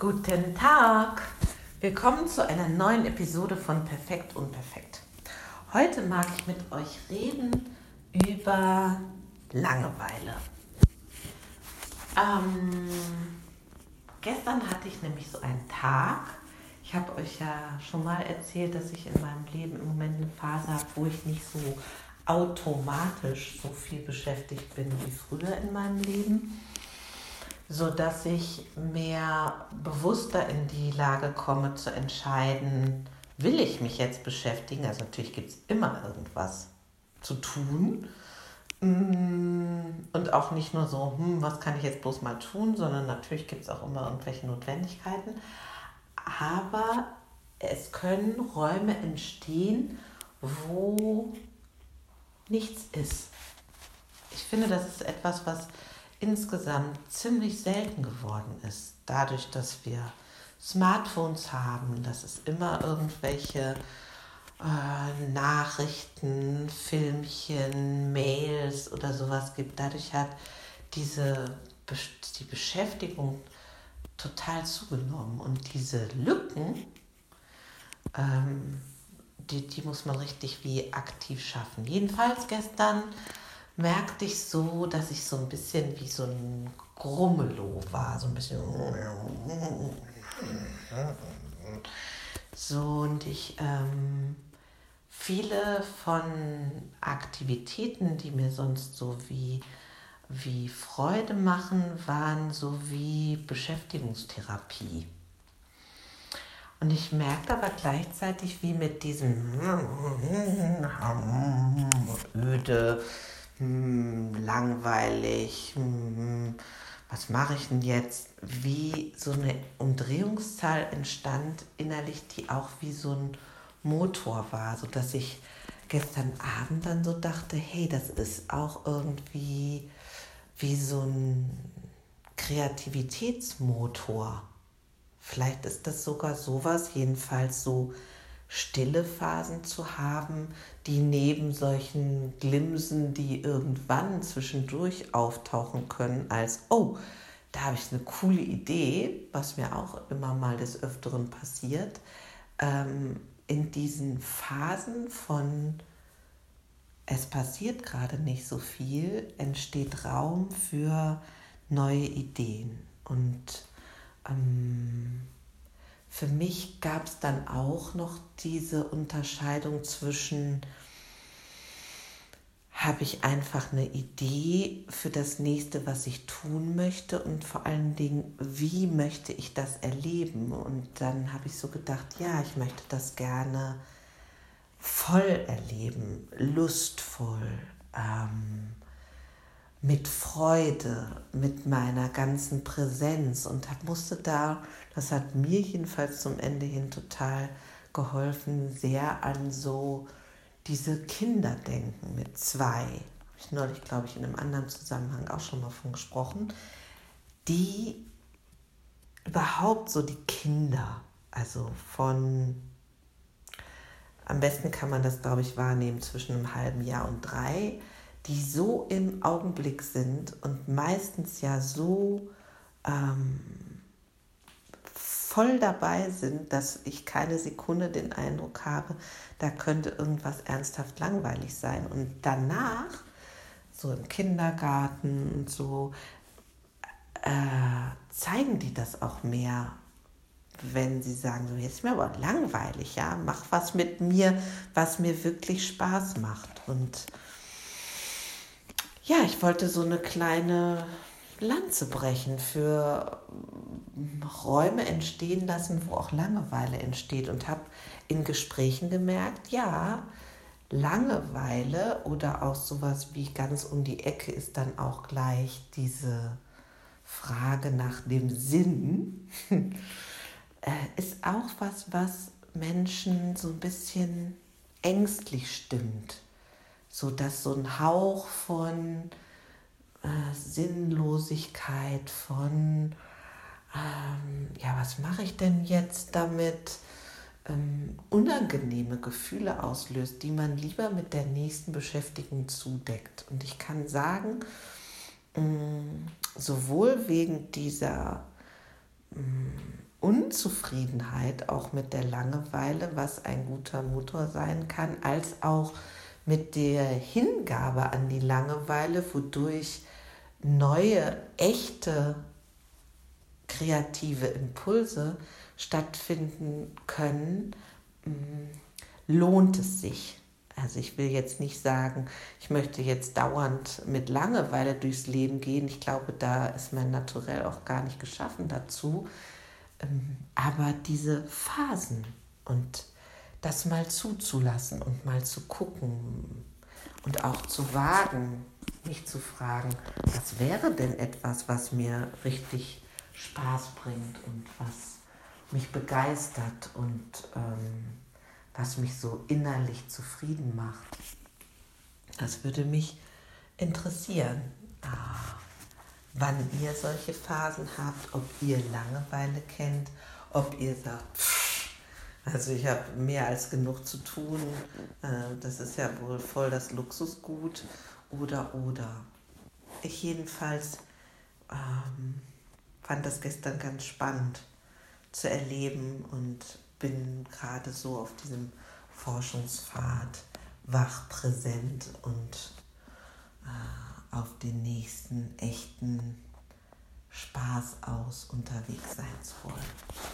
Guten Tag! Willkommen zu einer neuen Episode von Perfekt und Perfekt. Heute mag ich mit euch reden über Langeweile. Ähm, gestern hatte ich nämlich so einen Tag. Ich habe euch ja schon mal erzählt, dass ich in meinem Leben im Moment eine Phase habe, wo ich nicht so automatisch so viel beschäftigt bin wie früher in meinem Leben so dass ich mehr bewusster in die Lage komme zu entscheiden, will ich mich jetzt beschäftigen? Also natürlich gibt es immer irgendwas zu tun. Mm, und auch nicht nur so, hm, was kann ich jetzt bloß mal tun, sondern natürlich gibt es auch immer irgendwelche Notwendigkeiten. Aber es können Räume entstehen, wo nichts ist. Ich finde, das ist etwas, was insgesamt ziemlich selten geworden ist. Dadurch, dass wir Smartphones haben, dass es immer irgendwelche äh, Nachrichten, Filmchen, Mails oder sowas gibt. Dadurch hat diese die Beschäftigung total zugenommen. Und diese Lücken, ähm, die, die muss man richtig wie aktiv schaffen. Jedenfalls gestern merkte ich so, dass ich so ein bisschen wie so ein Grummelo war, so ein bisschen. So, und ich ähm, viele von Aktivitäten, die mir sonst so wie, wie Freude machen, waren so wie Beschäftigungstherapie. Und ich merkte aber gleichzeitig, wie mit diesem öde, hm, langweilig, hm, was mache ich denn jetzt? Wie so eine Umdrehungszahl entstand innerlich, die auch wie so ein Motor war, sodass ich gestern Abend dann so dachte, hey, das ist auch irgendwie wie so ein Kreativitätsmotor. Vielleicht ist das sogar sowas, jedenfalls so stille Phasen zu haben, die neben solchen Glimsen, die irgendwann zwischendurch auftauchen können, als, oh, da habe ich eine coole Idee, was mir auch immer mal des Öfteren passiert, ähm, in diesen Phasen von es passiert gerade nicht so viel, entsteht Raum für neue Ideen. Und ähm, für mich gab es dann auch noch diese Unterscheidung zwischen, habe ich einfach eine Idee für das nächste, was ich tun möchte und vor allen Dingen, wie möchte ich das erleben? Und dann habe ich so gedacht, ja, ich möchte das gerne voll erleben, lustvoll. Ähm, mit Freude, mit meiner ganzen Präsenz und musste da, das hat mir jedenfalls zum Ende hin total geholfen, sehr an so diese Kinder denken mit zwei. Habe ich neulich, glaube ich, in einem anderen Zusammenhang auch schon mal von gesprochen, die überhaupt so die Kinder, also von, am besten kann man das, glaube ich, wahrnehmen zwischen einem halben Jahr und drei, die so im Augenblick sind und meistens ja so ähm, voll dabei sind, dass ich keine Sekunde den Eindruck habe, da könnte irgendwas ernsthaft langweilig sein. Und danach, so im Kindergarten und so, äh, zeigen die das auch mehr, wenn sie sagen, so jetzt ist mir aber langweilig, ja, mach was mit mir, was mir wirklich Spaß macht. Und ja, ich wollte so eine kleine Lanze brechen für Räume entstehen lassen, wo auch Langeweile entsteht und habe in Gesprächen gemerkt, ja, Langeweile oder auch sowas wie ganz um die Ecke ist dann auch gleich diese Frage nach dem Sinn, äh, ist auch was, was Menschen so ein bisschen ängstlich stimmt so dass so ein Hauch von äh, Sinnlosigkeit, von ähm, ja, was mache ich denn jetzt damit? Ähm, unangenehme Gefühle auslöst, die man lieber mit der nächsten Beschäftigung zudeckt. Und ich kann sagen, mm, sowohl wegen dieser mm, Unzufriedenheit auch mit der Langeweile, was ein guter Motor sein kann, als auch mit der Hingabe an die Langeweile, wodurch neue, echte, kreative Impulse stattfinden können, mm, lohnt es sich. Also ich will jetzt nicht sagen, ich möchte jetzt dauernd mit Langeweile durchs Leben gehen. Ich glaube, da ist mein Naturell auch gar nicht geschaffen dazu. Ähm, aber diese Phasen und das mal zuzulassen und mal zu gucken und auch zu wagen, mich zu fragen, was wäre denn etwas, was mir richtig Spaß bringt und was mich begeistert und ähm, was mich so innerlich zufrieden macht. Das würde mich interessieren, ah, wann ihr solche Phasen habt, ob ihr Langeweile kennt, ob ihr sagt, pff, also ich habe mehr als genug zu tun, äh, das ist ja wohl voll das Luxusgut oder oder. Ich jedenfalls ähm, fand das gestern ganz spannend zu erleben und bin gerade so auf diesem Forschungspfad wach, präsent und äh, auf den nächsten echten Spaß aus unterwegs sein zu wollen.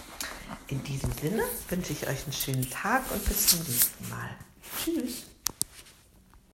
In diesem Sinne wünsche ich euch einen schönen Tag und bis zum nächsten Mal. Tschüss.